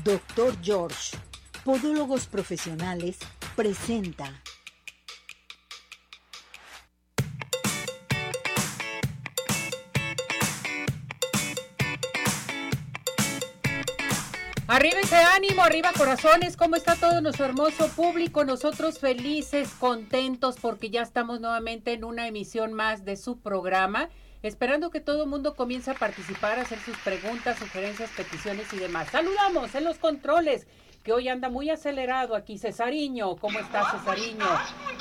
Doctor George, Podólogos Profesionales, presenta. Arriba ese ánimo, arriba corazones, ¿cómo está todo nuestro hermoso público? Nosotros felices, contentos porque ya estamos nuevamente en una emisión más de su programa, esperando que todo el mundo comience a participar, a hacer sus preguntas, sugerencias, peticiones y demás. Saludamos en los controles, que hoy anda muy acelerado aquí, Cesariño. ¿Cómo está Cesariño?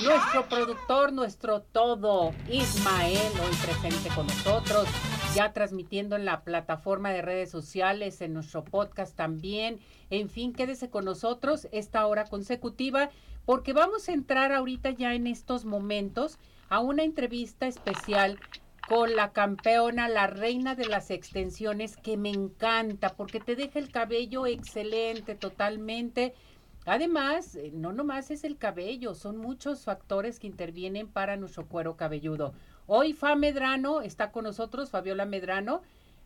Nuestro productor, nuestro todo, Ismael, hoy presente con nosotros ya transmitiendo en la plataforma de redes sociales, en nuestro podcast también. En fin, quédese con nosotros esta hora consecutiva porque vamos a entrar ahorita ya en estos momentos a una entrevista especial con la campeona, la reina de las extensiones, que me encanta porque te deja el cabello excelente, totalmente. Además, eh, no nomás es el cabello, son muchos factores que intervienen para nuestro cuero cabelludo. Hoy Fa Medrano está con nosotros, Fabiola Medrano,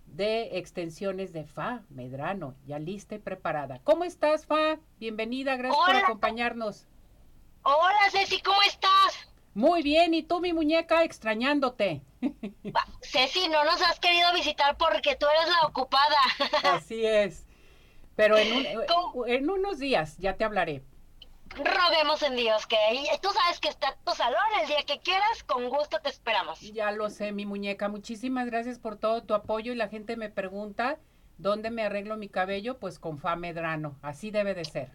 de extensiones de Fa Medrano, ya lista y preparada. ¿Cómo estás, Fa? Bienvenida, gracias por acompañarnos. Hola, Ceci, ¿cómo estás? Muy bien, ¿y tú, mi muñeca, extrañándote? Ceci, no nos has querido visitar porque tú eres la ocupada. Así es. Pero en, en unos días ya te hablaré roguemos en Dios que tú sabes que está tu salón el día que quieras, con gusto te esperamos. Ya lo sé, mi muñeca. Muchísimas gracias por todo tu apoyo y la gente me pregunta dónde me arreglo mi cabello, pues con Fa Medrano. Así debe de ser.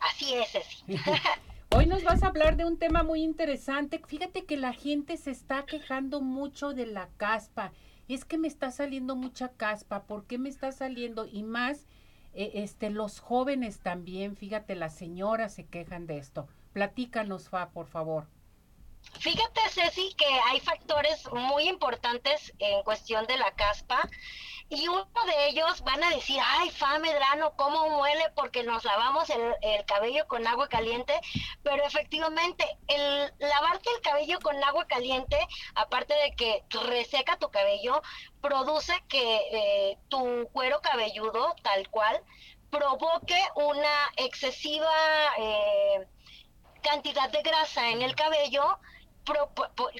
Así es, así. Hoy nos vas a hablar de un tema muy interesante. Fíjate que la gente se está quejando mucho de la caspa. Es que me está saliendo mucha caspa. ¿Por qué me está saliendo? Y más eh, este, los jóvenes también, fíjate, las señoras se quejan de esto. Platícanos, Fa, por favor. Fíjate, Ceci, que hay factores muy importantes en cuestión de la caspa y uno de ellos van a decir, ay, fa medrano, cómo huele porque nos lavamos el, cabello con agua caliente, pero efectivamente el lavarte el cabello con agua caliente, aparte de que reseca tu cabello, produce que eh, tu cuero cabelludo, tal cual, provoque una excesiva eh, cantidad de grasa en el cabello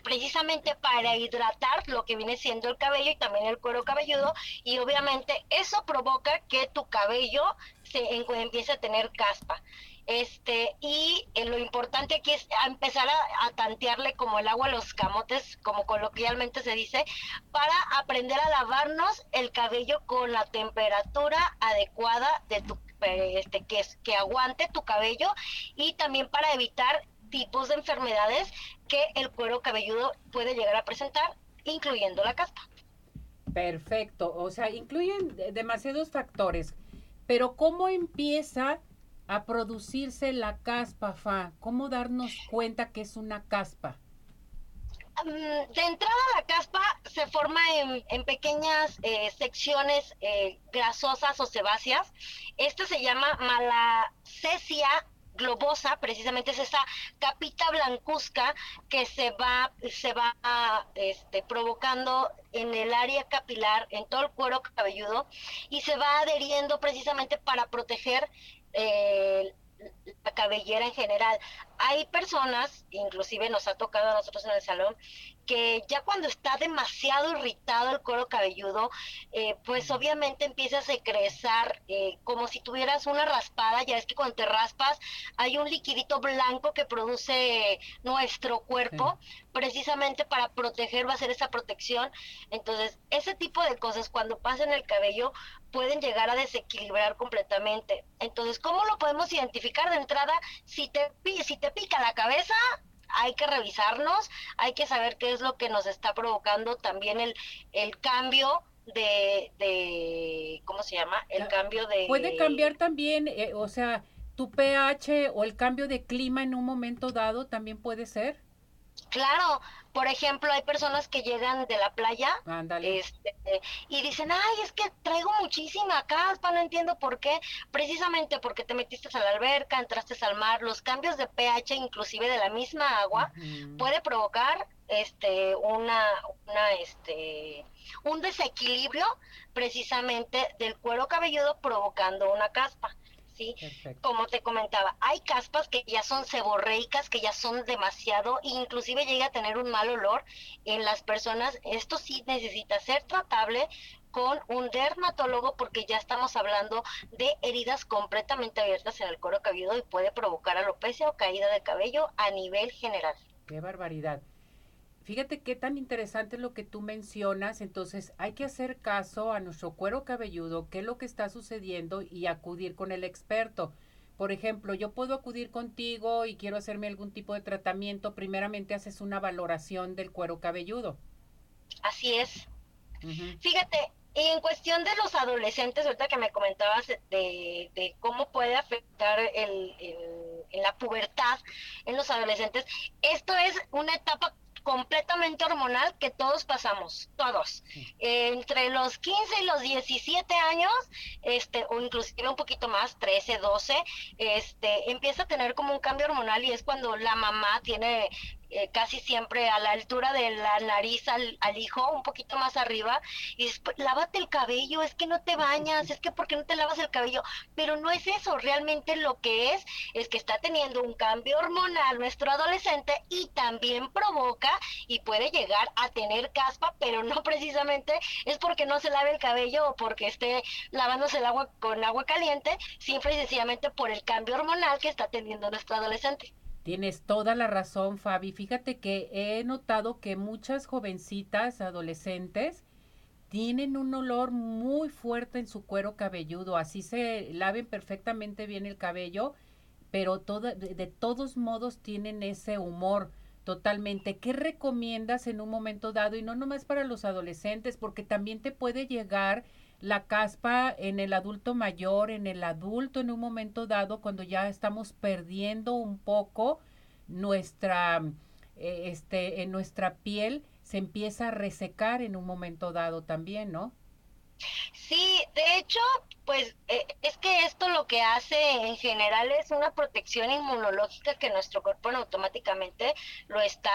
precisamente para hidratar lo que viene siendo el cabello y también el cuero cabelludo y obviamente eso provoca que tu cabello se empiece a tener caspa. Este, y eh, lo importante aquí es empezar a, tantearle como el agua a los camotes, como coloquialmente se dice, para aprender a lavarnos el cabello con la temperatura adecuada de tu este que, que aguante tu cabello y también para evitar tipos de enfermedades que el cuero cabelludo puede llegar a presentar, incluyendo la caspa. Perfecto, o sea, incluyen demasiados factores, pero ¿cómo empieza a producirse la caspa, Fa? ¿Cómo darnos cuenta que es una caspa? Mm, de entrada la caspa se forma en, pequeñas eh, secciones eh, grasosas o sebáceas. Esta se llama malacesia globosa, precisamente es esa capita blancuzca que se va, se va este, provocando en el área capilar, en todo el cuero cabelludo, y se va adheriendo precisamente para proteger eh, la cabellera en general. Hay personas, inclusive nos ha tocado a nosotros en el salón, que ya cuando está demasiado irritado el cuero cabelludo, eh, pues obviamente empieza a secrezar eh, como si tuvieras una raspada, ya es que cuando te raspas hay un liquidito blanco que produce nuestro cuerpo, precisamente para proteger, va a ser esa protección. Entonces, ese tipo de cosas cuando pasan el cabello pueden llegar a desequilibrar completamente. Entonces, ¿cómo lo podemos identificar de entrada? Si te, si te pica la cabeza, hay que revisarnos, hay que saber qué es lo que nos está provocando también el, el cambio de, de, ¿cómo se llama? El cambio de... Puede cambiar también, eh, o sea, tu pH o el cambio de clima en un momento dado también puede ser. Claro, por ejemplo, hay personas que llegan de la playa este, y dicen, ay, es que traigo muchísima caspa, no entiendo por qué. Precisamente porque te metiste a la alberca, entraste al mar, los cambios de pH, inclusive de la misma agua, puede provocar este una una este un desequilibrio precisamente del cuero cabelludo provocando una caspa. ¿Sí? Como te comentaba, hay caspas que ya son seborreicas, que ya son demasiado, inclusive llega a tener un mal olor en las personas. Esto sí necesita ser tratable con un dermatólogo porque ya estamos hablando de heridas completamente abiertas en el cuero cabelludo y puede provocar alopecia o caída de cabello a nivel general. Qué barbaridad. Fíjate qué tan interesante es lo que tú mencionas, entonces hay que hacer caso a nuestro cuero cabelludo, qué es lo que está sucediendo y acudir con el experto. Por ejemplo, yo puedo acudir contigo y quiero hacerme algún tipo de tratamiento, primeramente haces una valoración del cuero cabelludo. Así es. Fíjate, en cuestión de los adolescentes, ahorita que me comentabas de, cómo puede afectar el, en la pubertad en los adolescentes, esto es una etapa completamente hormonal que todos pasamos, todos. entre los 15 y los 17 años, este, o inclusive un poquito más, 13, 12, este, empieza a tener como un cambio hormonal y es cuando la mamá tiene eh, casi siempre a la altura de la nariz al, hijo, un poquito más arriba, y después, lávate el cabello, es que no te bañas, es que porque no te lavas el cabello, pero no es eso, realmente lo que es es que está teniendo un cambio hormonal nuestro adolescente y también provoca y puede llegar a tener caspa, pero no precisamente es porque no se lave el cabello o porque esté lavándose el agua con agua caliente, simple y sencillamente por el cambio hormonal que está teniendo nuestro adolescente. Tienes toda la razón, Fabi. Fíjate que he notado que muchas jovencitas, adolescentes, tienen un olor muy fuerte en su cuero cabelludo. Así se laven perfectamente bien el cabello, pero de, de, todos modos tienen ese humor totalmente. ¿Qué recomiendas en un momento dado? Y no nomás para los adolescentes, porque también te puede llegar la caspa en el adulto mayor, en el adulto en un momento dado, cuando ya estamos perdiendo un poco nuestra, eh, este, en nuestra piel, se empieza a resecar en un momento dado también, ¿no? Sí, de hecho, pues eh, es que esto lo que hace en general es una protección inmunológica que nuestro cuerpo automáticamente lo está,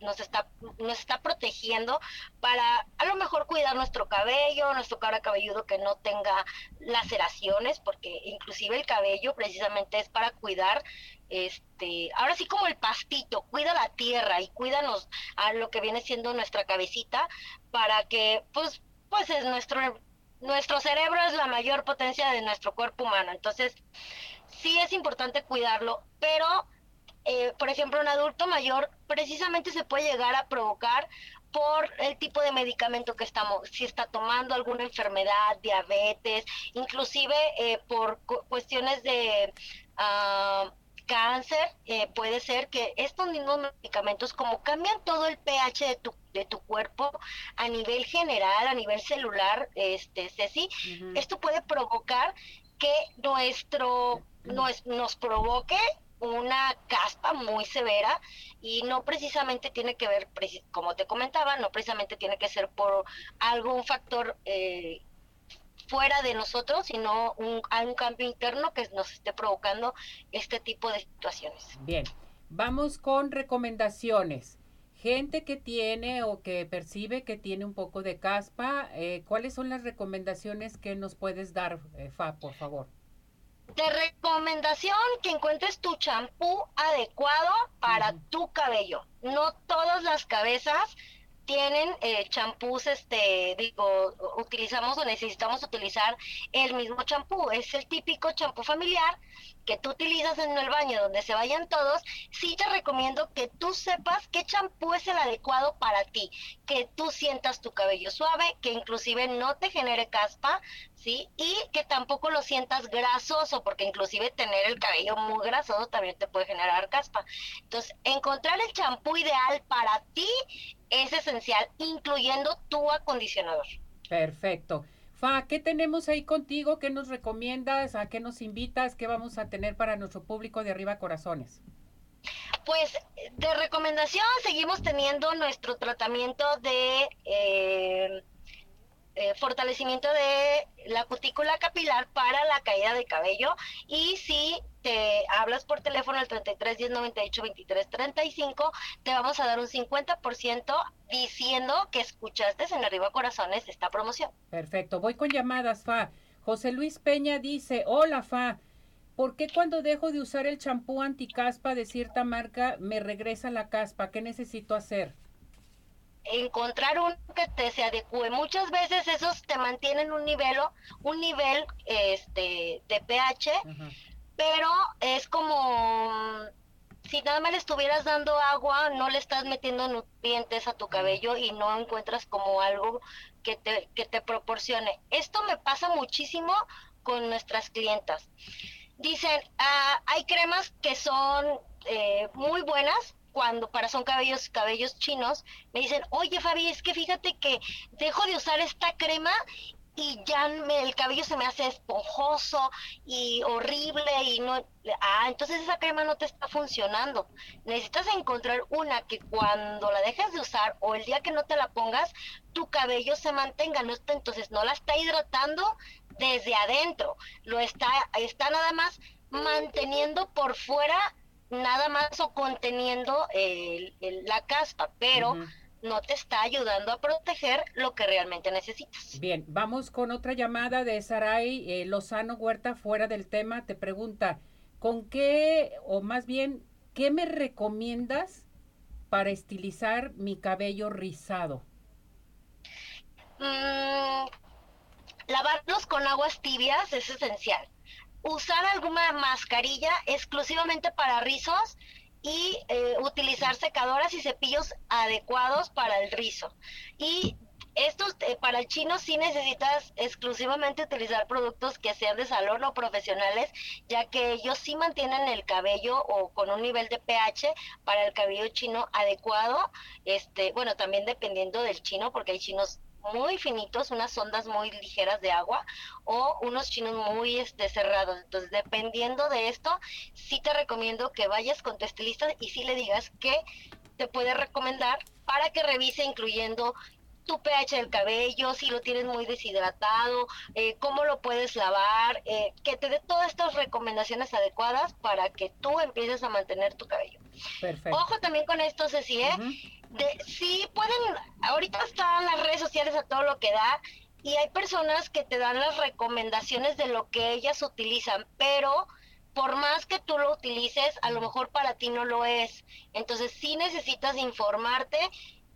nos está, nos está protegiendo para a lo mejor cuidar nuestro cabello, nuestro cara cabelludo que no tenga laceraciones, porque inclusive el cabello precisamente es para cuidar este, ahora sí como el pastito, cuida la tierra y cuídanos a lo que viene siendo nuestra cabecita para que pues pues es nuestro, nuestro cerebro es la mayor potencia de nuestro cuerpo humano. Entonces, sí es importante cuidarlo, pero, eh, por ejemplo, un adulto mayor precisamente se puede llegar a provocar por el tipo de medicamento que estamos, si está tomando alguna enfermedad, diabetes, inclusive eh, por cuestiones de... Uh, cáncer, eh, puede ser que estos mismos medicamentos, como cambian todo el pH de tu, de tu cuerpo a nivel general, a nivel celular, este, Ceci, esto puede provocar que nuestro, nos, nos provoque una caspa muy severa y no precisamente tiene que ver, como te comentaba, no precisamente tiene que ser por algún factor eh, fuera de nosotros, sino un, hay un cambio interno que nos esté provocando este tipo de situaciones. Bien, vamos con recomendaciones. Gente que tiene o que percibe que tiene un poco de caspa, eh, ¿cuáles son las recomendaciones que nos puedes dar, eh, Fa, por favor? De recomendación que encuentres tu champú adecuado para tu cabello. No todas las cabezas tienen eh, champús, este, digo, utilizamos o necesitamos utilizar el mismo champú. Es el típico champú familiar que tú utilizas en el baño donde se vayan todos. Sí te recomiendo que tú sepas qué champú es el adecuado para ti, que tú sientas tu cabello suave, que inclusive no te genere caspa, ¿sí? Y que tampoco lo sientas grasoso, porque inclusive tener el cabello muy grasoso también te puede generar caspa. Entonces, encontrar el champú ideal para ti es esencial, incluyendo tu acondicionador. Perfecto. Fa, ¿qué tenemos ahí contigo? ¿Qué nos recomiendas? ¿A qué nos invitas? ¿Qué vamos a tener para nuestro público de Arriba Corazones? Pues de recomendación seguimos teniendo nuestro tratamiento de eh, eh, fortalecimiento de la cutícula capilar para la caída de cabello y si te hablas por teléfono al 33 10 98 23 35, te vamos a dar un 50% diciendo que escuchaste en Arriba Corazones esta promoción. Perfecto, voy con llamadas, Fa. José Luis Peña dice, hola Fa, ¿por qué cuando dejo de usar el champú anticaspa de cierta marca me regresa la caspa? ¿Qué necesito hacer? Encontrar uno que te se adecue. Muchas veces esos te mantienen un nivel, un nivel este de pH, pero es como si nada más le estuvieras dando agua, no le estás metiendo nutrientes a tu cabello y no encuentras como algo que te, que te proporcione. Esto me pasa muchísimo con nuestras clientas. Dicen, ah, hay cremas que son eh, muy buenas, cuando para son cabellos cabellos chinos, me dicen, oye Fabi, es que fíjate que dejo de usar esta crema y ya el cabello se me hace esponjoso y horrible y no, ah, entonces esa crema no te está funcionando. Necesitas encontrar una que cuando la dejes de usar o el día que no te la pongas, tu cabello se mantenga, no está, entonces no la está hidratando desde adentro, lo está, está nada más manteniendo por fuera nada más o conteniendo el, la caspa, pero no te está ayudando a proteger lo que realmente necesitas. Bien, vamos con otra llamada de Saray eh, Lozano Huerta, fuera del tema, te pregunta, ¿con qué, o más bien, qué me recomiendas para estilizar mi cabello rizado? Mm, lavarlos con aguas tibias es esencial usar alguna mascarilla exclusivamente para rizos y eh, utilizar secadoras y cepillos adecuados para el rizo. Y estos eh, para el chino sí necesitas exclusivamente utilizar productos que sean de salón o profesionales, ya que ellos sí mantienen el cabello o con un nivel de pH para el cabello chino adecuado. Este, bueno, también dependiendo del chino, porque hay chinos muy finitos, unas ondas muy ligeras de agua o unos chinos muy este, cerrados. Entonces, dependiendo de esto, sí te recomiendo que vayas con tu estilista y sí le digas que te puede recomendar para que revise incluyendo tu pH del cabello, si lo tienes muy deshidratado, eh, cómo lo puedes lavar, eh, que te dé todas estas recomendaciones adecuadas para que tú empieces a mantener tu cabello. Perfecto. Ojo también con esto, Ceci, ¿eh? de, sí pueden, ahorita están las redes sociales a todo lo que da y hay personas que te dan las recomendaciones de lo que ellas utilizan, pero por más que tú lo utilices, a lo mejor para ti no lo es. Entonces sí necesitas informarte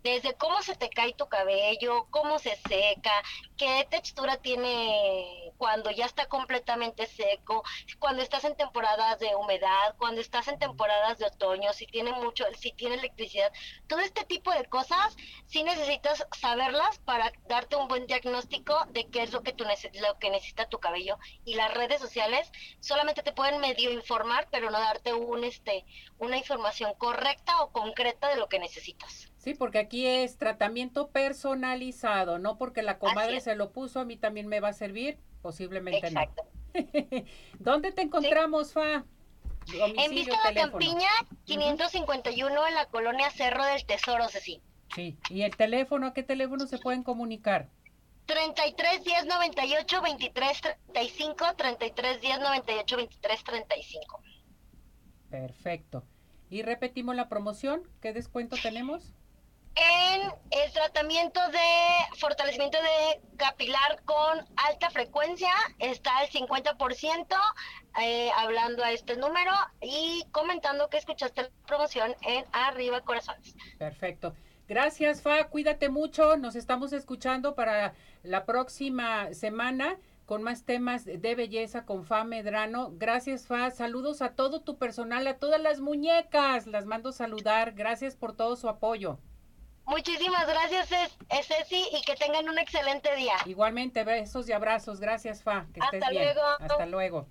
desde cómo se te cae tu cabello, cómo se seca, qué textura tiene cuando ya está completamente seco, cuando estás en temporadas de humedad, cuando estás en temporadas de otoño, si tiene mucho, si tiene electricidad, todo este tipo de cosas sí necesitas saberlas para darte un buen diagnóstico de qué es lo que tú lo que necesita tu cabello y las redes sociales solamente te pueden medio informar, pero no darte un este una información correcta o concreta de lo que necesitas. Sí, porque aquí es tratamiento personalizado, no porque la comadre se lo puso, a mí también me va a servir, posiblemente Exacto. no. ¿Dónde te encontramos, Fa? en Vista de Campiña, 551 en la colonia Cerro del Tesoro, Ceci. Sí, ¿y el teléfono? ¿A qué teléfono se pueden comunicar? 33 10 98 23 35, 33 10 98 23 35. Perfecto. Y repetimos la promoción, ¿qué descuento tenemos? En el tratamiento de fortalecimiento de capilar con alta frecuencia está el 50% eh, hablando a este número y comentando que escuchaste la promoción en Arriba Corazones. Perfecto. Gracias, Fa. Cuídate mucho. Nos estamos escuchando para la próxima semana con más temas de belleza con Fa Medrano. Gracias, Fa. Saludos a todo tu personal, a todas las muñecas. Las mando saludar. Gracias por todo su apoyo. Muchísimas gracias, Ceci, y que tengan un excelente día. Igualmente, besos y abrazos. Gracias, Fa. Que Hasta luego. Hasta luego.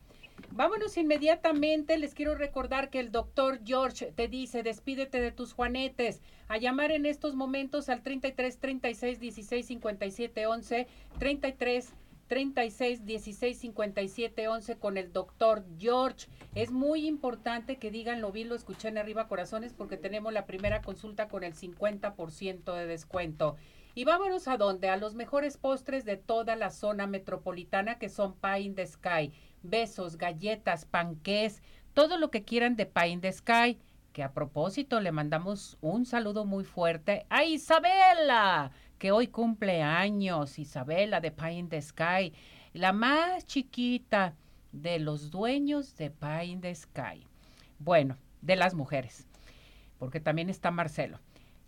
Vámonos inmediatamente. Les quiero recordar que el doctor George te dice: despídete de tus juanetes. A llamar en estos momentos al 33 36 16 57 11, 33 36 16 57 11 con el doctor George. Es muy importante que digan lo vi, lo escuché en arriba corazones porque tenemos la primera consulta con el 50% de descuento. Y vámonos a dónde? A los mejores postres de toda la zona metropolitana que son Pie in the Sky. Besos, galletas, panqués, todo lo que quieran de Pie in the Sky, que a propósito le mandamos un saludo muy fuerte a Isabela, que hoy cumple años, Isabela de Pie in the Sky, la más chiquita de los dueños de Pie in the Sky. Bueno, de las mujeres, porque también está Marcelo.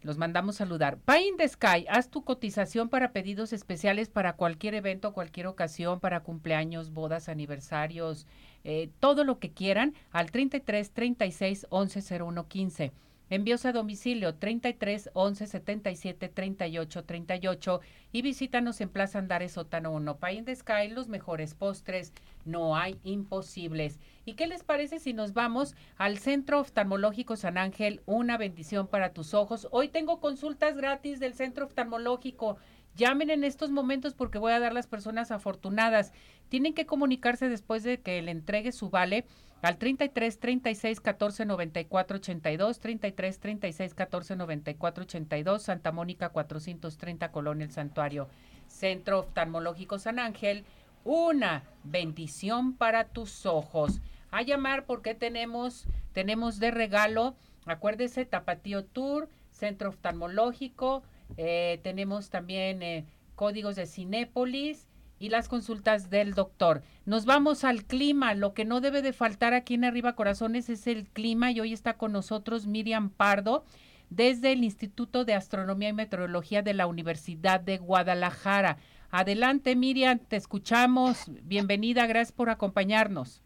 Los mandamos saludar. Pie in the Sky, haz tu cotización para pedidos especiales para cualquier evento, cualquier ocasión, para cumpleaños, bodas, aniversarios, eh, todo lo que quieran al 33 36 11 01 15. Envíos a domicilio 33 11 77 38 38 y visítanos en Plaza Andares Sótano 1. Pie in the los mejores postres, no hay imposibles. ¿Y qué les parece si nos vamos al Centro Oftalmológico San Ángel? Una bendición para tus ojos. Hoy tengo consultas gratis del Centro Oftalmológico. Llamen en estos momentos porque voy a dar las personas afortunadas. Tienen que comunicarse después de que le entregue su vale al 33 36 14 94 82, 33 36 14 94 82, Santa Mónica 430, Colonia El Santuario, Centro Oftalmológico San Ángel. Una bendición para tus ojos. A llamar porque tenemos, tenemos de regalo, acuérdese, Tapatío Tour, Centro Oftalmológico, eh, tenemos también eh, códigos de Cinépolis y las consultas del doctor. Nos vamos al clima. Lo que no debe de faltar aquí en Arriba Corazones es el clima y hoy está con nosotros Miriam Pardo desde el Instituto de Astronomía y Meteorología de la Universidad de Guadalajara. Adelante Miriam, te escuchamos. Bienvenida, gracias por acompañarnos.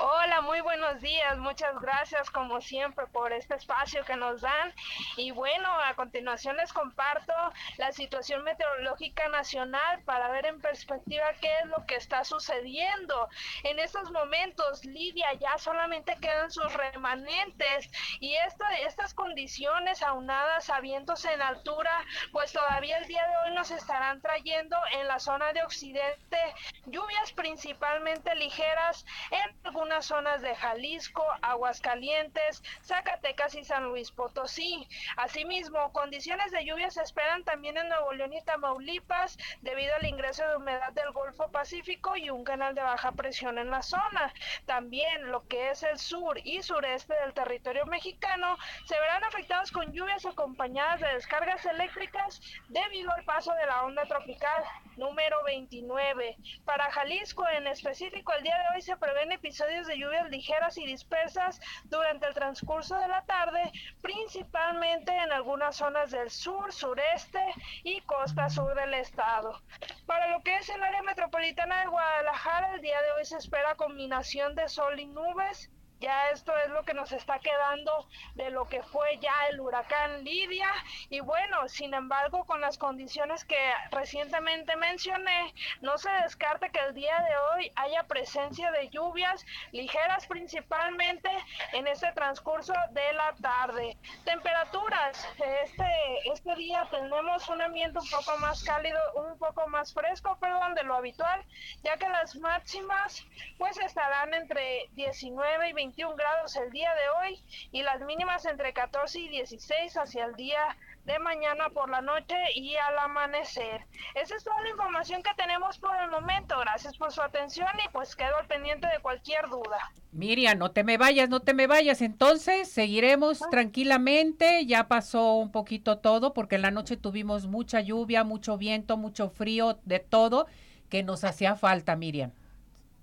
Hola, muy buenos días. Muchas gracias como siempre por este espacio que nos dan. Y bueno, a continuación les comparto la situación meteorológica nacional para ver en perspectiva qué es lo que está sucediendo. En estos momentos, Lidia, ya solamente quedan sus remanentes y estas condiciones aunadas a vientos en altura, pues todavía el día de hoy nos estarán trayendo en la zona de occidente lluvias principalmente ligeras en algunas zonas de Jalisco, Aguascalientes, Zacatecas y San Luis Potosí. Asimismo, condiciones de lluvia se esperan también en Nuevo León y Tamaulipas debido al ingreso de humedad del Golfo Pacífico y un canal de baja presión en la zona. También lo que es el sur y sureste del territorio mexicano se verán afectados con lluvias acompañadas de descargas eléctricas debido al paso de la onda tropical número 29. Para Jalisco en específico, el día de hoy se prevén episodios de lluvias ligeras y dispersas durante el transcurso de la tarde, principalmente en algunas zonas del sur, sureste y costa sur del estado. Para lo que es el área metropolitana de Guadalajara, el día de hoy se espera combinación de sol y nubes ya esto es lo que nos está quedando de lo que fue ya el huracán Lidia. Y bueno, sin embargo, con las condiciones que recientemente mencioné, no se descarta que el día de hoy haya presencia de lluvias ligeras principalmente en este transcurso de la tarde. Temperaturas, este, este día tenemos un ambiente un poco más cálido, un poco más fresco, perdón, de lo habitual, ya que las máximas pues estarán entre 19 y 20 21 grados el día de hoy y las mínimas entre 14 y 16 hacia el día de mañana por la noche y al amanecer. Esa es toda la información que tenemos por el momento. Gracias por su atención y pues quedo al pendiente de cualquier duda. Miriam, no te me vayas, no te me vayas. Entonces seguiremos ah. tranquilamente. Ya pasó un poquito todo porque en la noche tuvimos mucha lluvia, mucho viento, mucho frío, de todo que nos hacía falta, Miriam.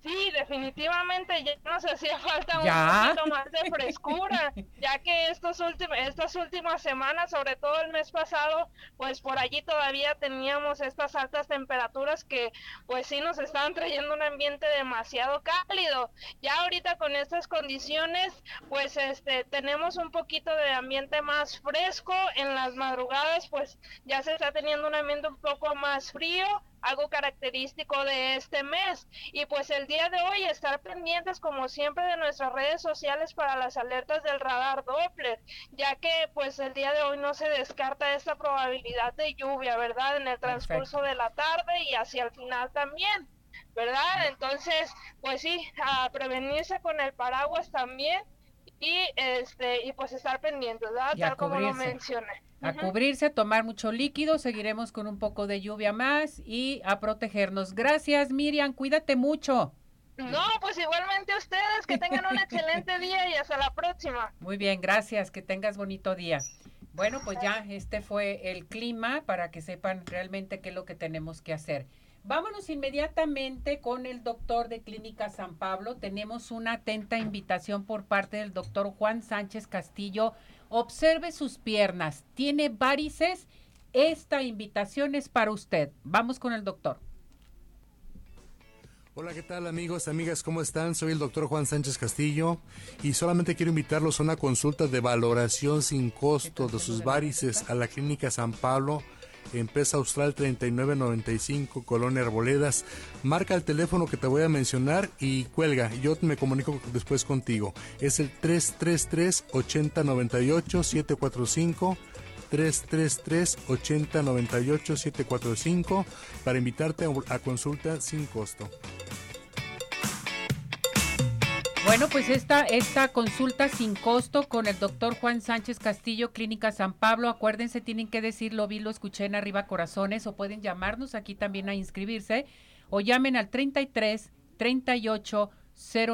Sí, definitivamente ya nos hacía falta un poquito más de frescura, ya que estos últimos, estas últimas semanas, sobre todo el mes pasado, pues por allí todavía teníamos estas altas temperaturas que pues sí nos estaban trayendo un ambiente demasiado cálido. Ya ahorita con estas condiciones, pues este tenemos un poquito de ambiente más fresco, en las madrugadas pues ya se está teniendo un ambiente un poco más frío algo característico de este mes. Y pues el día de hoy estar pendientes como siempre de nuestras redes sociales para las alertas del radar Doppler, ya que pues el día de hoy no se descarta esta probabilidad de lluvia, ¿verdad? En el transcurso de la tarde y hacia el final también. ¿Verdad? Entonces, pues sí, a prevenirse con el paraguas también y este y pues estar pendientes, ¿verdad? Tal como lo mencioné a cubrirse, a tomar mucho líquido, seguiremos con un poco de lluvia más y a protegernos. Gracias, Miriam, cuídate mucho. No, pues igualmente ustedes, que tengan un excelente día y hasta la próxima. Muy bien, gracias, que tengas bonito día. Bueno, pues ya este fue el clima para que sepan realmente qué es lo que tenemos que hacer. Vámonos inmediatamente con el doctor de Clínica San Pablo. Tenemos una atenta invitación por parte del doctor Juan Sánchez Castillo. Observe sus piernas. ¿Tiene varices? Esta invitación es para usted. Vamos con el doctor. Hola, ¿qué tal amigos, amigas? ¿Cómo están? Soy el doctor Juan Sánchez Castillo y solamente quiero invitarlos a una consulta de valoración sin costo de sus varices a la Clínica San Pablo en Pesa Austral 3995, Colonia Arboledas. Marca el teléfono que te voy a mencionar y cuelga. Yo me comunico después contigo. Es el 333 8098 745 333 8098 745 para invitarte a consulta sin costo. Bueno, pues esta, esta consulta sin costo con el doctor Juan Sánchez Castillo, Clínica San Pablo. Acuérdense, tienen que decirlo, vi, lo escuché en Arriba Corazones o pueden llamarnos aquí también a inscribirse o llamen al 33 38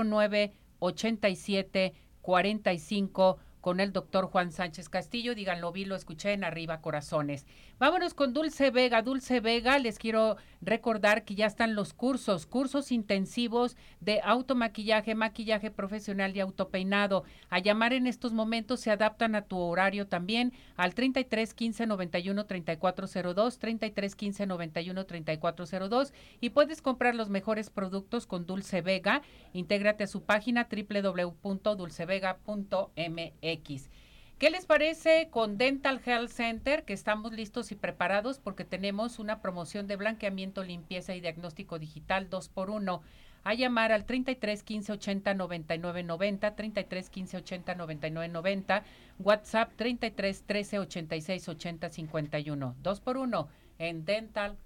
09 87 45 con el doctor Juan Sánchez Castillo. Díganlo, vi, lo escuché en Arriba Corazones. Vámonos con Dulce Vega. Dulce Vega, les quiero recordar que ya están los cursos, cursos intensivos de automaquillaje, maquillaje profesional y autopeinado. A llamar en estos momentos se adaptan a tu horario también al 33 15 91 3402, 33 15 91 3402 y puedes comprar los mejores productos con Dulce Vega. Intégrate a su página www.dulcevega.mx. ¿Qué les parece con Dental Health Center? Que estamos listos y preparados porque tenemos una promoción de blanqueamiento, limpieza y diagnóstico digital 2 por 1 a llamar al 33 15 80 99 90, 33 15 80 99 90, WhatsApp 33 13 86 80 51, 2 por 1 en Dental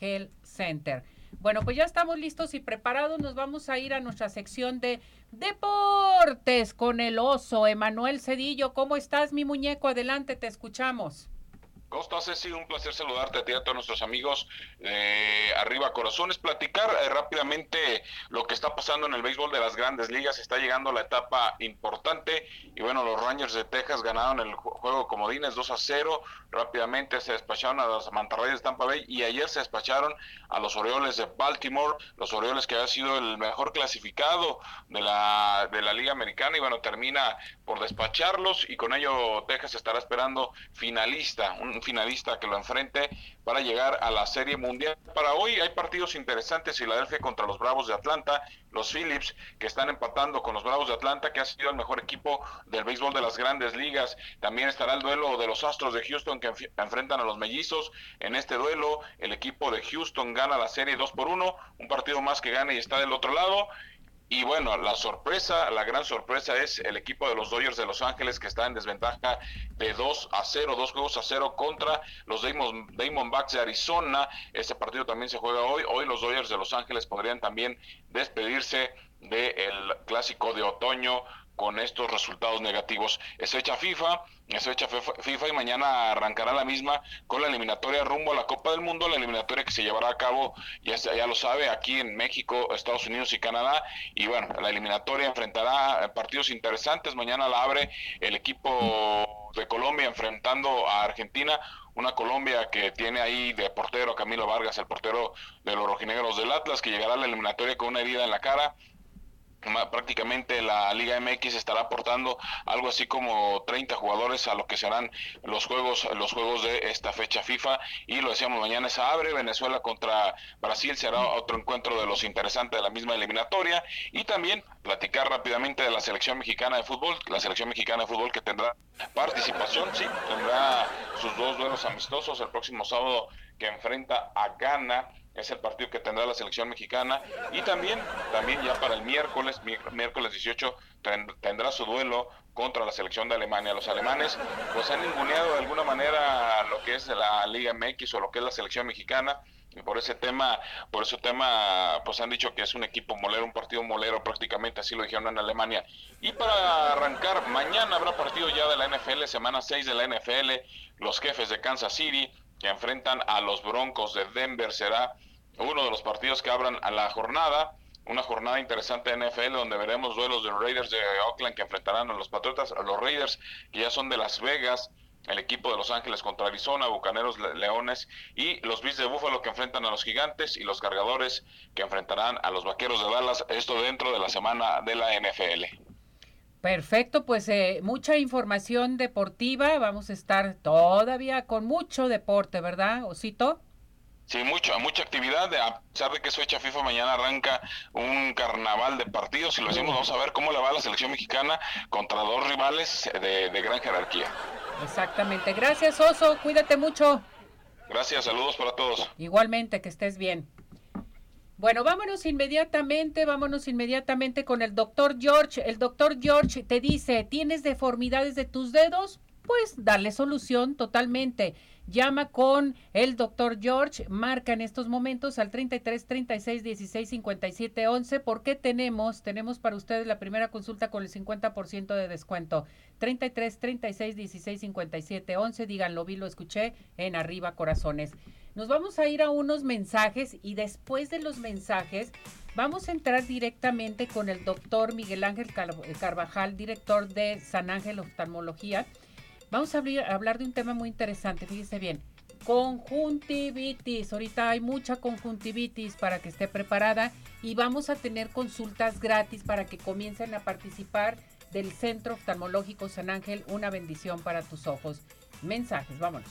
Health Center. Bueno, pues ya estamos listos y preparados. Nos vamos a ir a nuestra sección de deportes con el oso. Emanuel Cedillo, ¿cómo estás, mi muñeco? Adelante, te escuchamos. ¿Cómo estás, Ceci? Un placer saludarte a ti y a todos nuestros amigos de Arriba Corazones. Platicar eh, rápidamente lo que está pasando en el béisbol de las grandes ligas. Está llegando la etapa importante. Y bueno, los Rangers de Texas ganaron el juego comodines 2 a 0. Rápidamente se despacharon a los Mantarrayas de Tampa Bay. Y ayer se despacharon a los Orioles de Baltimore. Los Orioles que ha sido el mejor clasificado de la, de la Liga Americana. Y bueno, termina por despacharlos. Y con ello Texas estará esperando finalista. Un finalista que lo enfrente para llegar a la Serie Mundial. Para hoy hay partidos interesantes, Filadelfia contra los Bravos de Atlanta, los Phillips que están empatando con los Bravos de Atlanta, que ha sido el mejor equipo del béisbol de las grandes ligas. También estará el duelo de los Astros de Houston que enfrentan a los Mellizos. En este duelo, el equipo de Houston gana la serie 2 por 1, un partido más que gana y está del otro lado. Y bueno, la sorpresa, la gran sorpresa es el equipo de los Dodgers de Los Ángeles que está en desventaja de 2 a 0, dos juegos a 0 contra los Damon, Diamondbacks de Arizona. Este partido también se juega hoy. Hoy los Dodgers de Los Ángeles podrían también despedirse del clásico de otoño con estos resultados negativos. Es fecha FIFA, es fecha FIFA y mañana arrancará la misma con la eliminatoria rumbo a la Copa del Mundo, la eliminatoria que se llevará a cabo, ya, ya lo sabe, aquí en México, Estados Unidos y Canadá. Y bueno, la eliminatoria enfrentará partidos interesantes. Mañana la abre el equipo de Colombia enfrentando a Argentina una Colombia que tiene ahí de portero Camilo Vargas, el portero de los rojinegros del Atlas, que llegará a la eliminatoria con una herida en la cara prácticamente la Liga MX estará aportando algo así como 30 jugadores a lo que serán los juegos los juegos de esta fecha FIFA. Y lo decíamos mañana se abre Venezuela contra Brasil será otro encuentro de los interesantes de la misma eliminatoria. Y también platicar rápidamente de la selección mexicana de fútbol la selección mexicana de fútbol que tendrá participación sí tendrá sus dos duelos amistosos el próximo sábado que enfrenta a Ghana es el partido que tendrá la selección mexicana y también también ya para el miércoles miércoles 18 tendrá su duelo contra la selección de Alemania. Los alemanes pues han ninguneado de alguna manera lo que es la Liga MX o lo que es la selección mexicana y por ese tema, por ese tema, pues han dicho que es un equipo molero, un partido molero prácticamente, así lo dijeron en Alemania. Y para arrancar, mañana habrá partido ya de la NFL, semana 6 de la NFL, los jefes de Kansas City que enfrentan a los Broncos de Denver será uno de los partidos que abran a la jornada. una jornada interesante de NFL donde veremos duelos de los Raiders de Oakland que enfrentarán a los Patriotas, a los Raiders que ya son de Las Vegas, el equipo de Los Ángeles contra Arizona, Bucaneros Leones y los Bills de Búfalo que enfrentan a los Gigantes y los Cargadores que enfrentarán a los Vaqueros de Dallas, esto dentro de la semana de la NFL. Perfecto, pues eh, mucha información deportiva, vamos a estar todavía con mucho deporte, ¿verdad, Osito? Sí, mucho, mucha actividad, a pesar de que es fecha FIFA, mañana arranca un carnaval de partidos y lo hacemos, vamos a ver cómo le va a la selección mexicana contra dos rivales de, de gran jerarquía. Exactamente, gracias Oso, cuídate mucho. Gracias, saludos para todos. Igualmente, que estés bien. Bueno, vámonos inmediatamente, vámonos inmediatamente con el doctor George. El doctor George te dice, ¿tienes deformidades de tus dedos? Pues darle solución totalmente. Llama con el doctor George, marca en estos momentos al 33 36 16 57 11 porque tenemos, tenemos para ustedes la primera consulta con el 50% de descuento. 33 36 16 57 11, díganlo, vi, lo escuché en Arriba Corazones. Nos vamos a ir a unos mensajes y después de los mensajes vamos a entrar directamente con el doctor Miguel Ángel Carvajal, director de San Ángel Oftalmología Vamos a hablar de un tema muy interesante, fíjese bien. Conjuntivitis. Ahorita hay mucha conjuntivitis para que esté preparada y vamos a tener consultas gratis para que comiencen a participar del Centro Oftalmológico San Ángel. Una bendición para tus ojos. Mensajes, vámonos.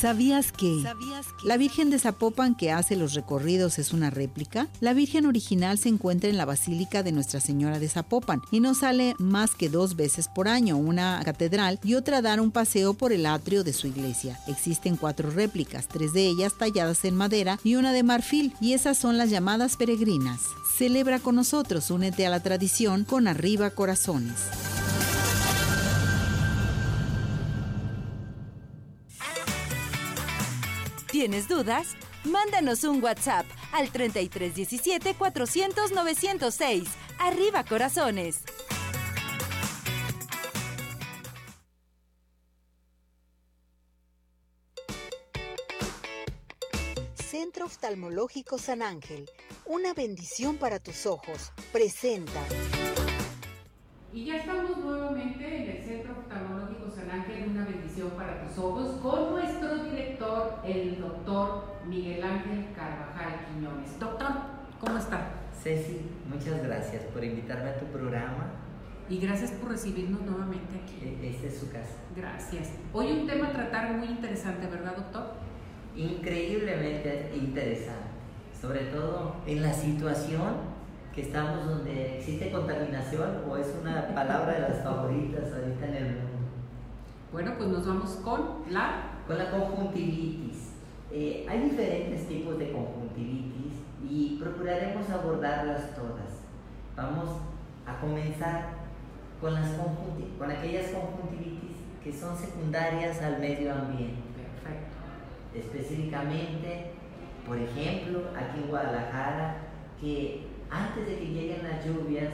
¿Sabías que, la Virgen de Zapopan que hace los recorridos es una réplica? La Virgen original se encuentra en la Basílica de Nuestra Señora de Zapopan y no sale más que dos veces por año, una catedral y otra dar un paseo por el atrio de su iglesia. Existen cuatro réplicas, tres de ellas talladas en madera y una de marfil, y esas son las llamadas peregrinas. Celebra con nosotros, únete a la tradición con Arriba Corazones. ¿Tienes dudas? Mándanos un WhatsApp al 3317 400 906. Arriba corazones. Centro Oftalmológico San Ángel, una bendición para tus ojos. Presenta. Y ya estamos nuevamente en el Centro Oftalmológico San Ángel, una bendición para tus ojos, con nuestro director, el doctor Miguel Ángel Carvajal Quiñones. Doctor, ¿cómo está? Ceci, muchas gracias por invitarme a tu programa. Y gracias por recibirnos nuevamente aquí. E-, esta es su casa. Gracias. Hoy un tema a tratar muy interesante, ¿verdad, doctor? Increíblemente interesante. Sobre todo en la situación que estamos donde existe contaminación o es una palabra de las favoritas ahorita en el mundo? Bueno, pues nos vamos con la... Con la conjuntivitis. Eh, hay diferentes tipos de conjuntivitis y procuraremos abordarlas todas. Vamos a comenzar con, las con aquellas conjuntivitis que son secundarias al medio ambiente. Perfecto. Específicamente, por ejemplo, aquí en Guadalajara, que antes de que lleguen las lluvias,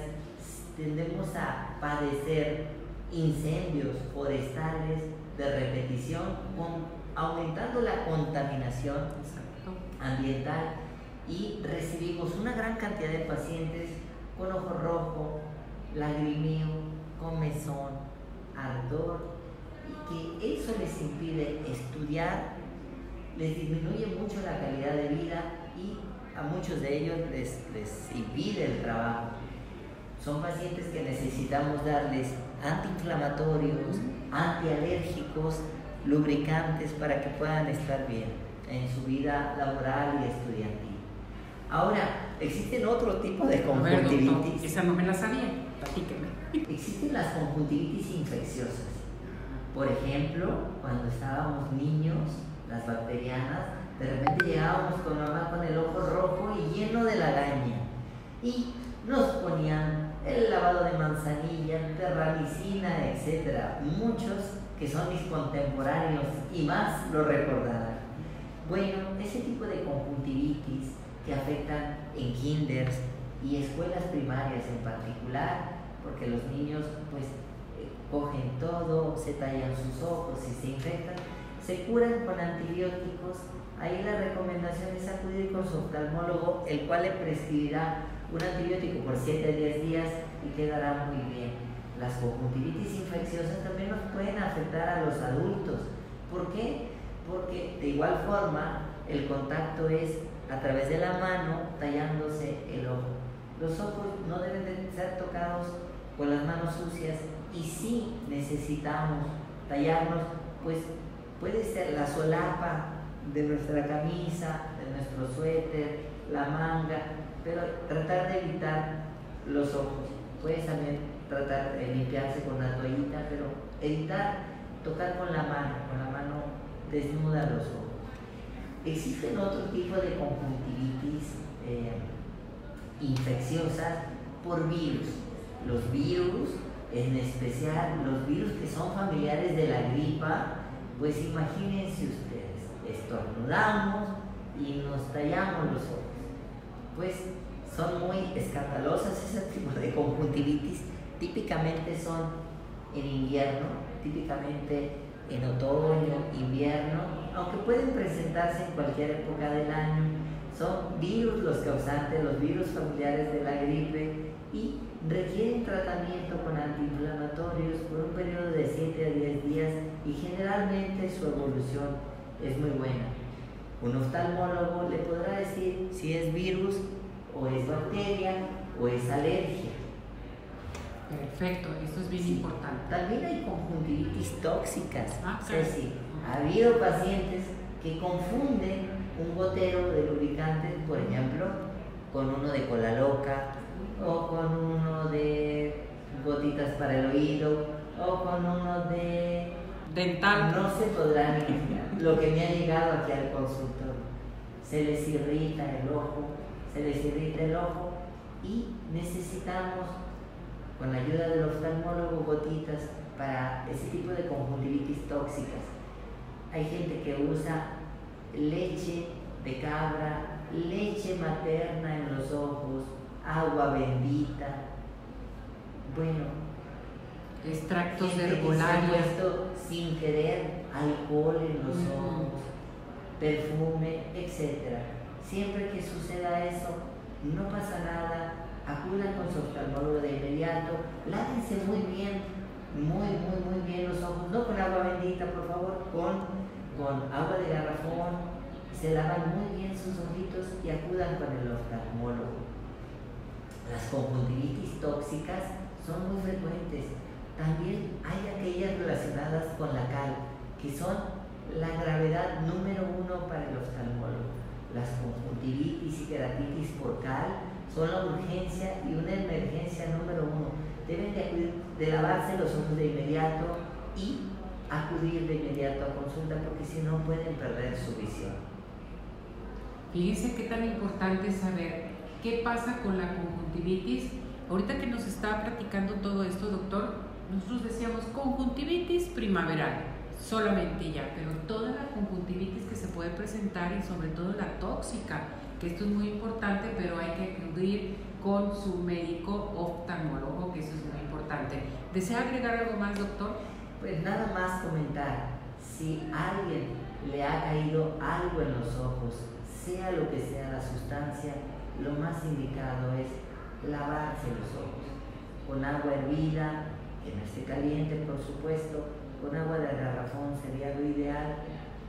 tendemos a padecer incendios forestales de repetición, con, aumentando la contaminación ambiental y recibimos una gran cantidad de pacientes con ojo rojo, lagrimeo, comezón, ardor, y que eso les impide estudiar, les disminuye mucho la calidad de vida y a muchos de ellos les, les impide el trabajo. Son pacientes que necesitamos darles antiinflamatorios, antialérgicos, lubricantes para que puedan estar bien en su vida laboral y estudiantil. Ahora, existen otro tipo de conjuntivitis. esa no me la sabía, platíqueme. Existen las conjuntivitis infecciosas. Por ejemplo, cuando estábamos niños, las bacterianas, de repente llegábamos con mamá con el ojo rojo y lleno de lagaña. Y nos ponían el lavado de manzanilla, terramicina, etc. Muchos que son mis contemporáneos y más lo recordarán. Bueno, ese tipo de conjuntivitis que afectan en kinders y escuelas primarias en particular, porque los niños pues eh, cogen todo, se tallan sus ojos y se infectan, se curan con antibióticos. Ahí la recomendación es acudir con su oftalmólogo, el cual le prescribirá un antibiótico por 7 a 10 días y quedará muy bien. Las conjuntivitis infecciosas también nos pueden afectar a los adultos. ¿Por qué? Porque de igual forma el contacto es a través de la mano tallándose el ojo. Los ojos no deben de ser tocados con las manos sucias y si necesitamos tallarnos, pues puede ser la solapa de nuestra camisa, de nuestro suéter, la manga, pero tratar de evitar los ojos. Puedes también tratar de limpiarse con una toallita, pero evitar tocar con la mano, con la mano desnuda los ojos. Existen otro tipo de conjuntivitis eh, infecciosas por virus. Los virus, en especial los virus que son familiares de la gripa, pues imagínense ustedes, estornudamos y nos tallamos los ojos pues son muy escandalosas ese tipo de conjuntivitis. Típicamente son en invierno, típicamente en otoño, invierno, aunque pueden presentarse en cualquier época del año. Son virus los causantes, los virus familiares de la gripe y requieren tratamiento con antiinflamatorios por un periodo de 7 a 10 días y generalmente su evolución es muy buena. Un oftalmólogo le podrá decir si es virus o es bacteria o es alergia. Perfecto, eso es bien importante. También hay conjuntivitis tóxicas. Ah, sí. ha habido pacientes que confunden un gotero de lubricante, por ejemplo, con uno de cola loca o con uno de gotitas para el oído o con uno de No se podrán imaginar lo que me ha llegado aquí al consultorio. Se les irrita el ojo, se les irrita el ojo y necesitamos, con la ayuda del oftalmólogo, gotitas para ese tipo de conjuntivitis tóxicas. Hay gente que usa leche de cabra, leche materna en los ojos, agua bendita. Bueno, extractos de herbolaria. sin querer alcohol en los ojos, perfume, etc. Siempre que suceda eso, no pasa nada, acudan con su oftalmólogo de inmediato, lávense muy bien, muy, muy, muy bien los ojos, no con agua bendita, por favor, con, con agua de garrafón, se lavan muy bien sus ojitos y acudan con el oftalmólogo. Las conjuntivitis tóxicas son muy frecuentes también hay aquellas relacionadas con la cal, que son la gravedad número uno para el oftalmólogo. Las conjuntivitis y queratitis por cal son la urgencia y una emergencia número uno. Deben de, acudir, de lavarse los ojos de inmediato y acudir de inmediato a consulta porque si no pueden perder su visión. Fíjense qué tan importante es saber qué pasa con la conjuntivitis. Ahorita que nos está platicando todo esto, doctor, nosotros decíamos conjuntivitis primaveral, solamente ya, pero toda la conjuntivitis que se puede presentar y sobre todo la tóxica, que esto es muy importante, pero hay que acudir con su médico oftalmólogo, que eso es muy importante. ¿Desea agregar algo más, doctor? Pues nada más comentar, si alguien le ha caído algo en los ojos, sea lo que sea la sustancia, lo más indicado es lavarse los ojos con agua hervida, no esté caliente por supuesto, con agua de garrafón sería lo ideal,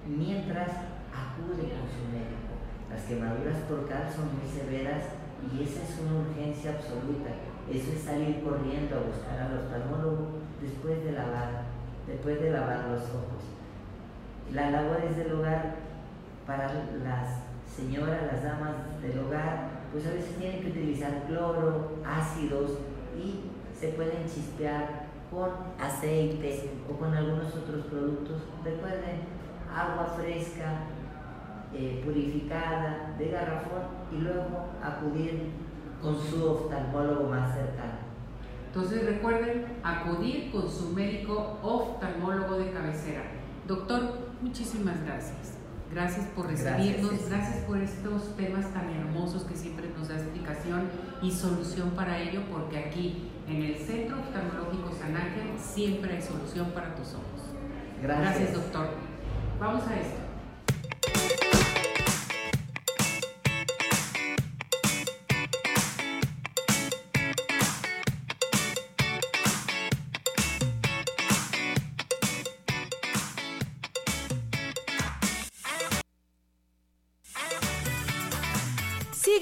mientras acude con su médico. Las quemaduras por cal son muy severas y esa es una urgencia absoluta. Eso es salir corriendo a buscar al oftalmólogo después de lavar, después de lavar los ojos. La labores del hogar para las señoras, las damas del hogar, pues a veces tienen que utilizar cloro, ácidos y se pueden chispear con aceite o con algunos otros productos. Recuerden, agua fresca, eh, purificada de garrafón y luego acudir con su oftalmólogo más cercano. Entonces recuerden acudir con su médico oftalmólogo de cabecera. Doctor, muchísimas gracias. Gracias por recibirnos, gracias, por estos temas tan hermosos que siempre nos da explicación y solución para ello, porque aquí en el Centro Oftalmológico San Ángel siempre hay solución para tus ojos. Gracias doctor. Vamos a esto.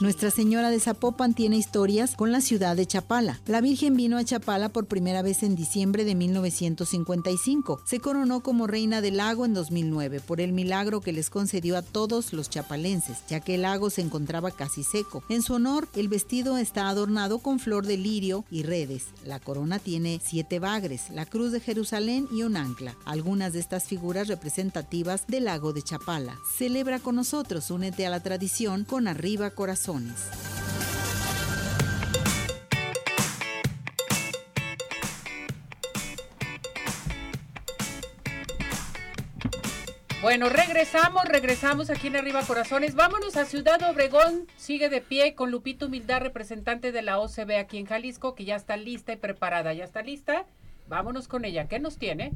Nuestra Señora de Zapopan tiene historias con la ciudad de Chapala? La Virgen vino a Chapala por primera vez en diciembre de 1955. Se coronó como reina del lago en 2009 por el milagro que les concedió a todos los chapalenses, ya que el lago se encontraba casi seco. En su honor, el vestido está adornado con flor de lirio y redes. La corona tiene siete bagres, la cruz de Jerusalén y un ancla. Algunas de estas figuras representativas del lago de Chapala. Celebra con nosotros, únete a la tradición con Arriba Bueno, regresamos, regresamos aquí en Arriba Corazones. Vámonos a Ciudad Obregón. Sigue de pie con Lupito Humildad, representante de la OCB aquí en Jalisco, que ya está lista y preparada. ¿Ya está lista? Vámonos con ella. ¿Qué nos tiene?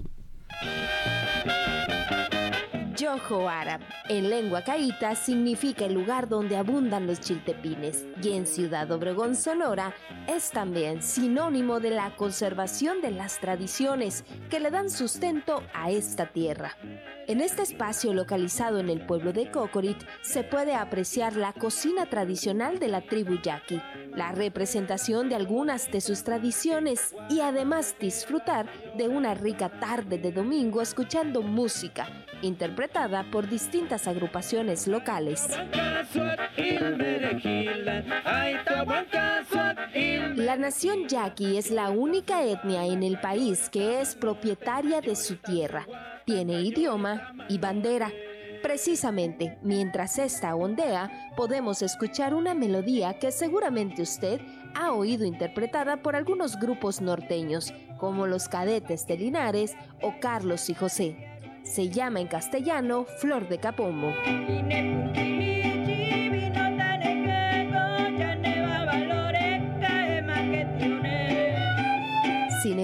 Yoho Árabe, en lengua caíta, significa el lugar donde abundan los chiltepines y en Ciudad Obregón, Sonora, es también sinónimo de la conservación de las tradiciones que le dan sustento a esta tierra. En este espacio localizado en el pueblo de Cocorit se puede apreciar la cocina tradicional de la tribu yaqui, la representación de algunas de sus tradiciones y además disfrutar de una rica tarde de domingo escuchando música interpretada por distintas agrupaciones locales. La nación yaqui es la única etnia en el país que es propietaria de su tierra tiene idioma y bandera. Precisamente, mientras esta ondea, podemos escuchar una melodía que seguramente usted ha oído interpretada por algunos grupos norteños, como los Cadetes de Linares o Carlos y José. Se llama en castellano Flor de Capomo.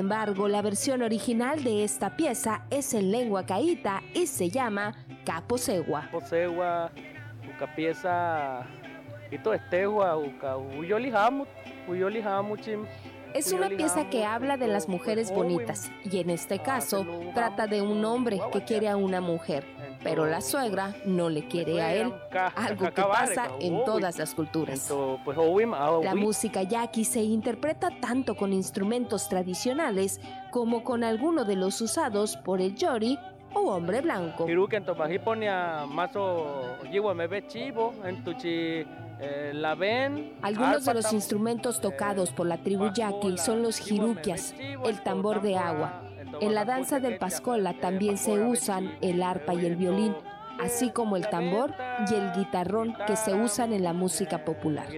Embargo, la versión original de esta pieza es en lengua caíta y se llama Caposegua. Caposegua, una pieza es una pieza que habla de las mujeres bonitas y en este caso trata de un hombre que quiere a una mujer. Pero la suegra no le quiere a él, algo que pasa en todas las culturas. La música yaqui se interpreta tanto con instrumentos tradicionales como con alguno de los usados por el yori o hombre blanco. Algunos de los instrumentos tocados por la tribu yaqui son los jiruquias, el tambor de agua. En la danza del pascola también se usan el arpa y el violín, así como el tambor y el guitarrón que se usan en la música popular.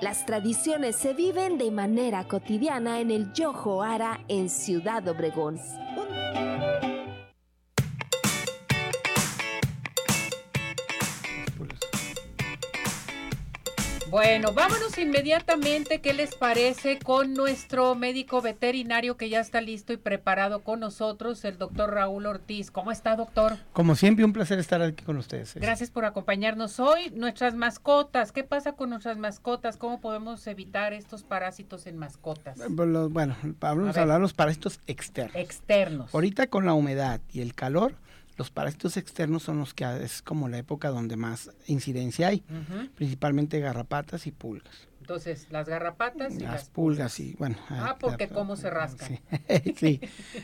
Las tradiciones se viven de manera cotidiana en el Yojo Ara en Ciudad Obregón. Bueno, vámonos inmediatamente, ¿qué les parece? Con nuestro médico veterinario que ya está listo y preparado con nosotros, el doctor Raúl Ortiz. ¿Cómo está, doctor? Como siempre, un placer estar aquí con ustedes. Gracias por acompañarnos hoy. Nuestras mascotas, ¿qué pasa con nuestras mascotas? ¿Cómo podemos evitar estos parásitos en mascotas? Bueno, vamos a, hablar de los parásitos externos. Externos. Ahorita con la humedad y el calor, los parásitos externos son los que es como la época donde más incidencia hay, principalmente garrapatas y pulgas. Entonces, las garrapatas y las, las pulgas, y bueno. Ah, porque cómo se rascan. Sí. sí.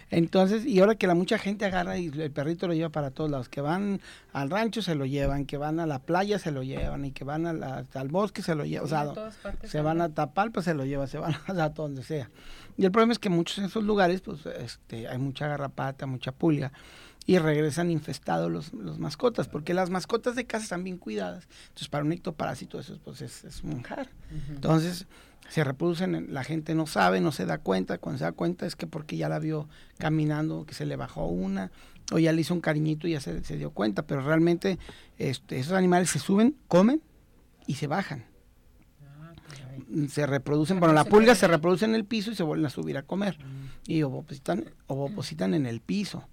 Entonces, y ahora que la mucha gente agarra y el perrito lo lleva para todos lados, que van al rancho se lo llevan, que van a la playa se lo llevan y que van a la, al bosque se lo llevan, o sea, se van a Tapalpa se lo llevan, se van a, donde sea. Y el problema es que muchos de esos lugares, pues, este, hay mucha garrapata, mucha pulga y regresan infestados los, los, mascotas, porque las mascotas de casa están bien cuidadas. Entonces, para un ectoparásito eso pues es, es un manjar. Entonces, se reproducen, la gente no sabe, no se da cuenta, cuando se da cuenta es que porque ya la vio caminando, que se le bajó una, o ya le hizo un cariñito y ya se, se dio cuenta, pero realmente este, esos animales se suben, comen y se bajan. Se reproducen, bueno, la pulga se reproduce en el piso y se vuelven a subir a comer. Y ovopositan, ovopositan en el piso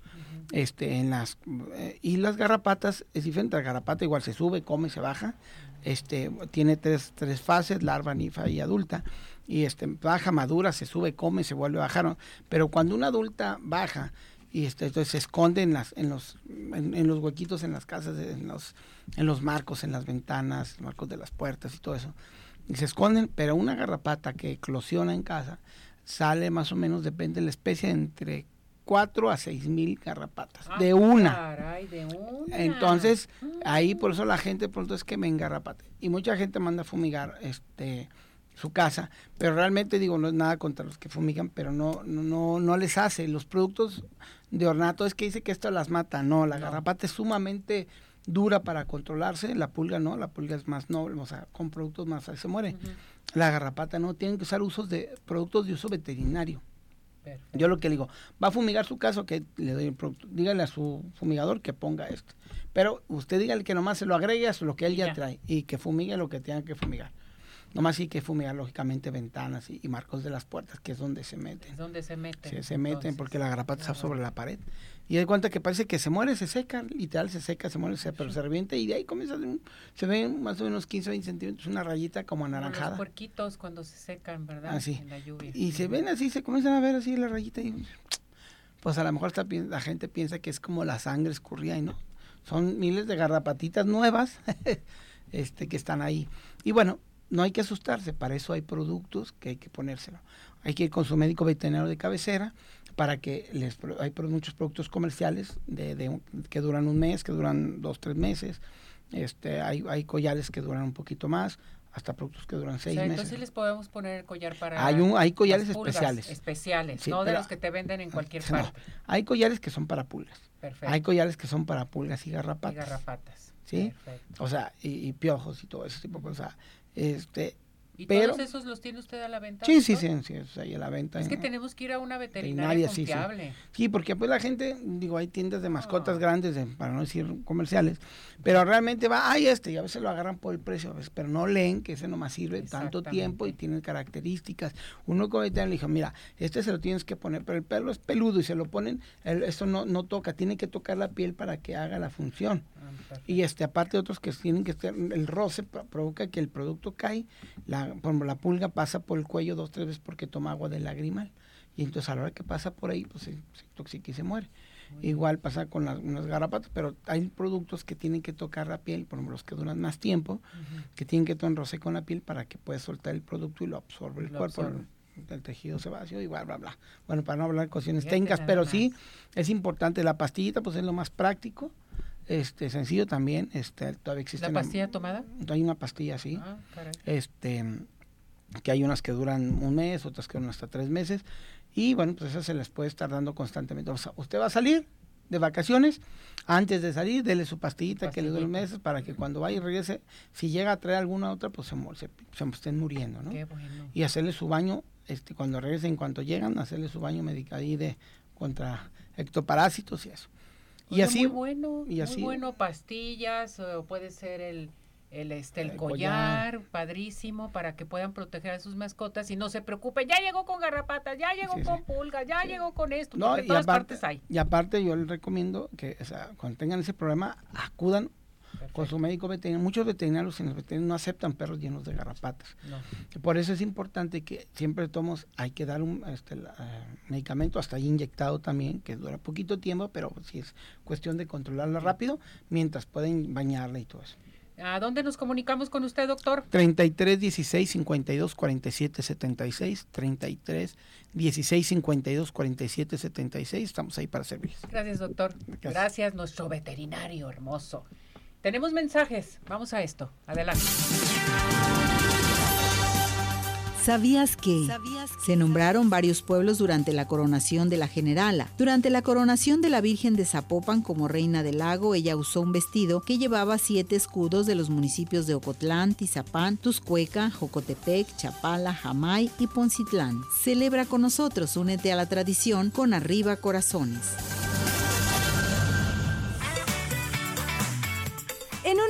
este en las eh, y las garrapatas es diferente la garrapata igual se sube come se baja este tiene tres, tres fases larva ninfa y adulta y este baja madura se sube come se vuelve a bajar pero cuando una adulta baja y este entonces se esconde en las en los en, los huequitos en las casas en los en los marcos en las ventanas marcos de las puertas y todo eso y se esconden pero una garrapata que eclosiona en casa sale más o menos depende de la especie entre 4 a 6 mil garrapatas. Ah, de, una. Caray, de una. Entonces, ahí por eso la gente pronto es que me engarrapate. Y mucha gente manda a fumigar este su casa, pero realmente digo, no es nada contra los que fumigan, pero no, no, no, les hace. Los productos de ornato es que dice que esto las mata. No, la garrapata es sumamente dura para controlarse, la pulga no, la pulga es más noble, o sea, con productos más se muere. La garrapata no, tienen que usar usos de productos de uso veterinario. Yo lo que le digo, va a fumigar su caso, que le doy el producto. Dígale a su fumigador que ponga esto. Pero usted dígale que nomás se lo agregue a lo que él ya, trae y que fumigue lo que tenga que fumigar. Nomás sí que fumigar, lógicamente, ventanas y, marcos de las puertas, que es donde se meten. Es donde se meten. Sí, se meten porque la garrapata está sobre la pared. Y de cuenta que parece que se muere, se seca, literal se seca, se muere, se, pero se revienta y de ahí comienza, se ven más o menos 15 o 20 centímetros, una rayita como anaranjada. Como los puerquitos cuando se secan, ¿verdad? Así. En la lluvia. Y se ven así, se comienzan a ver así la rayita y pues a lo mejor la gente piensa que es como la sangre escurría y no. Son miles de garrapatitas nuevas este, que están ahí. Y bueno, no hay que asustarse, para eso hay productos que hay que ponérselo. Hay que ir con su médico veterinario de cabecera para que les hay muchos productos comerciales de, de, que duran un mes, que duran dos, tres meses. Este, hay, hay collares que duran un poquito más, hasta productos que duran seis o sea, meses. Entonces les podemos poner el collar para. Hay un, hay collares especiales. Especiales, Sí, no de los que te venden en cualquier No, parte. hay collares que son para pulgas. Perfecto. Hay collares que son para pulgas y Y garrapatas. garrapatas. ¿Sí? Perfecto. O sea, y, y piojos y todo ese tipo de cosas. Este, ¿Y pero, todos esos los tiene usted a la venta? sí, sí, sí, sí, es ahí a la venta. Es que ¿no? tenemos que ir a una veterinaria, Veterinaria, sí, sí. confiable. Sí, porque pues la gente, digo, hay tiendas de mascotas Ah. grandes, de- para no decir comerciales, pero realmente va, ay, este, y a veces lo agarran por el precio, a veces, pero no leen que ese nomás sirve tanto tiempo y tiene características. Uno como veterinario le dijo, mira, este se lo tienes que poner, pero el pelo es peludo y se lo ponen, el- esto no, no toca, tiene que tocar la piel para que haga la función. Y este, aparte otros que tienen que estar, el roce pro- provoca que el producto cae, la, por la pulga pasa por el cuello dos, tres veces porque toma agua del lagrimal. Y entonces a la hora que pasa por ahí, pues se, se intoxica y se muere. Igual pasa con las, unas garrapatas, pero hay productos que tienen que tocar la piel, por ejemplo, los que duran más tiempo, que tienen que tomar roce con la piel para que pueda soltar el producto y lo absorbe el cuerpo. El, tejido sebáceo y bla, bla, bla. Bueno, para no hablar de cuestiones técnicas, pero sí es importante. La pastillita, pues es lo más práctico este sencillo también este todavía existe la pastilla tomada hay una pastilla así ah, este que hay unas que duran un mes otras que duran hasta tres meses. Y bueno pues esas se les puede estar dando constantemente. O sea, usted va a salir de vacaciones, antes de salir, dele su pastillita, que le dé meses para que cuando vaya y regrese, si llega a traer alguna otra, pues se, se, se estén muriendo, ¿no? Y hacerle su baño, este, cuando regresen, en cuanto llegan, hacerle su baño medicadí de contra ectoparásitos y eso y así, muy bueno, y así, muy bueno, pastillas, o puede ser el, el, este, el, collar, padrísimo, para que puedan proteger a sus mascotas y no se preocupen, ya llegó con garrapatas, ya llegó con pulgas, ya llegó con esto, no, porque todas partes hay. Y aparte yo les recomiendo que o sea, cuando tengan ese problema, acudan con su médico veterinario. Muchos veterinarios en veterinarios no aceptan perros llenos de garrapatas. Por eso es importante que siempre tomos, hay que dar un este, eh, medicamento hasta ahí inyectado también, que dura poquito tiempo, pero si es cuestión de controlarla rápido, mientras pueden bañarla y todo eso. ¿A dónde nos comunicamos con usted, doctor? 33 16 52 47 76. 33 16 52 47 76. Estamos ahí para servir. Gracias, doctor. Gracias nuestro veterinario hermoso. Tenemos mensajes. Vamos a esto. Adelante. ¿Sabías que? Se nombraron varios pueblos durante la coronación de la generala. Durante la coronación de la Virgen de Zapopan como reina del lago, ella usó un vestido que llevaba siete escudos de los municipios de Ocotlán, Tizapán, Tuscueca, Jocotepec, Chapala, Jamay y Poncitlán. Celebra con nosotros, únete a la tradición con Arriba Corazones.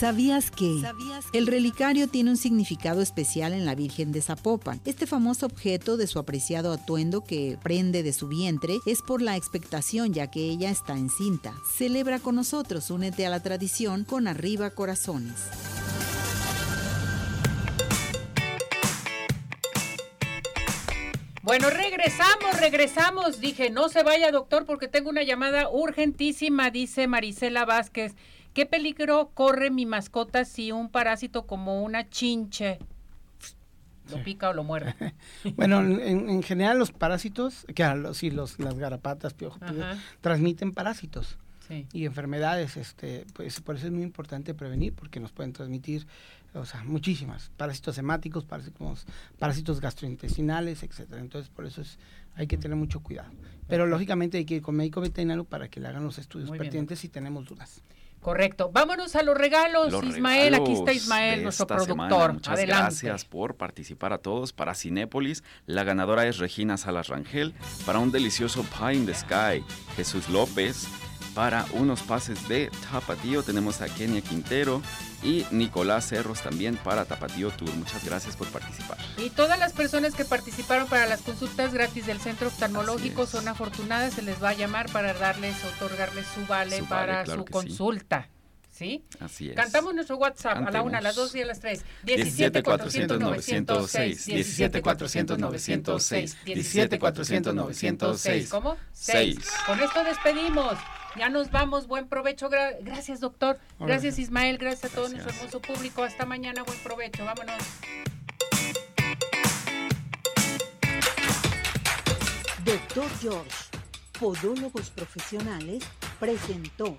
¿Sabías que? El relicario tiene un significado especial en la Virgen de Zapopan. Este famoso objeto de su apreciado atuendo que prende de su vientre es por la expectación ya que ella está encinta. Celebra con nosotros, únete a la tradición con Arriba Corazones. Bueno, regresamos, regresamos. Dije, no se vaya, doctor, porque tengo una llamada urgentísima, dice Marisela Vázquez. ¿Qué peligro corre mi mascota si un parásito como una chinche lo pica o lo muerde? bueno, en, general los parásitos, que sí, los, las garapatas, piojos, transmiten parásitos. y enfermedades, este, pues por eso es muy importante prevenir, porque nos pueden transmitir, o sea, muchísimas, parásitos hemáticos, parásitos, parásitos gastrointestinales, etcétera. Entonces, por eso es, hay que tener mucho cuidado. Pero lógicamente hay que ir con médico veterinario para que le hagan los estudios pertinentes si tenemos dudas. Correcto. Vámonos a los regalos, Ismael. Aquí está Ismael, nuestro productor. Muchas gracias por participar a todos. Para Cinépolis, la ganadora es Regina Salas Rangel. Para un delicioso Pie in the Sky, Jesús López. Para unos pases de Tapatío tenemos a Kenia Quintero y Nicolás Cerros también para Tapatío Tour. Muchas gracias por participar. Y todas las personas que participaron para las consultas gratis del Centro Oftalmológico son afortunadas, se les va a llamar para darles, otorgarles su vale para su consulta. ¿Sí? Así es. Cantamos nuestro WhatsApp a la una, a las dos y a las tres. 17 400 906. 17 400 906. 17 400 906. ¿Cómo? 6. Con esto despedimos. Ya nos vamos, buen provecho. gracias, doctor. Gracias, Ismael. Gracias a todo nuestro hermoso público. Hasta mañana, buen provecho. Vámonos. Doctor George, Podólogos Profesionales, presentó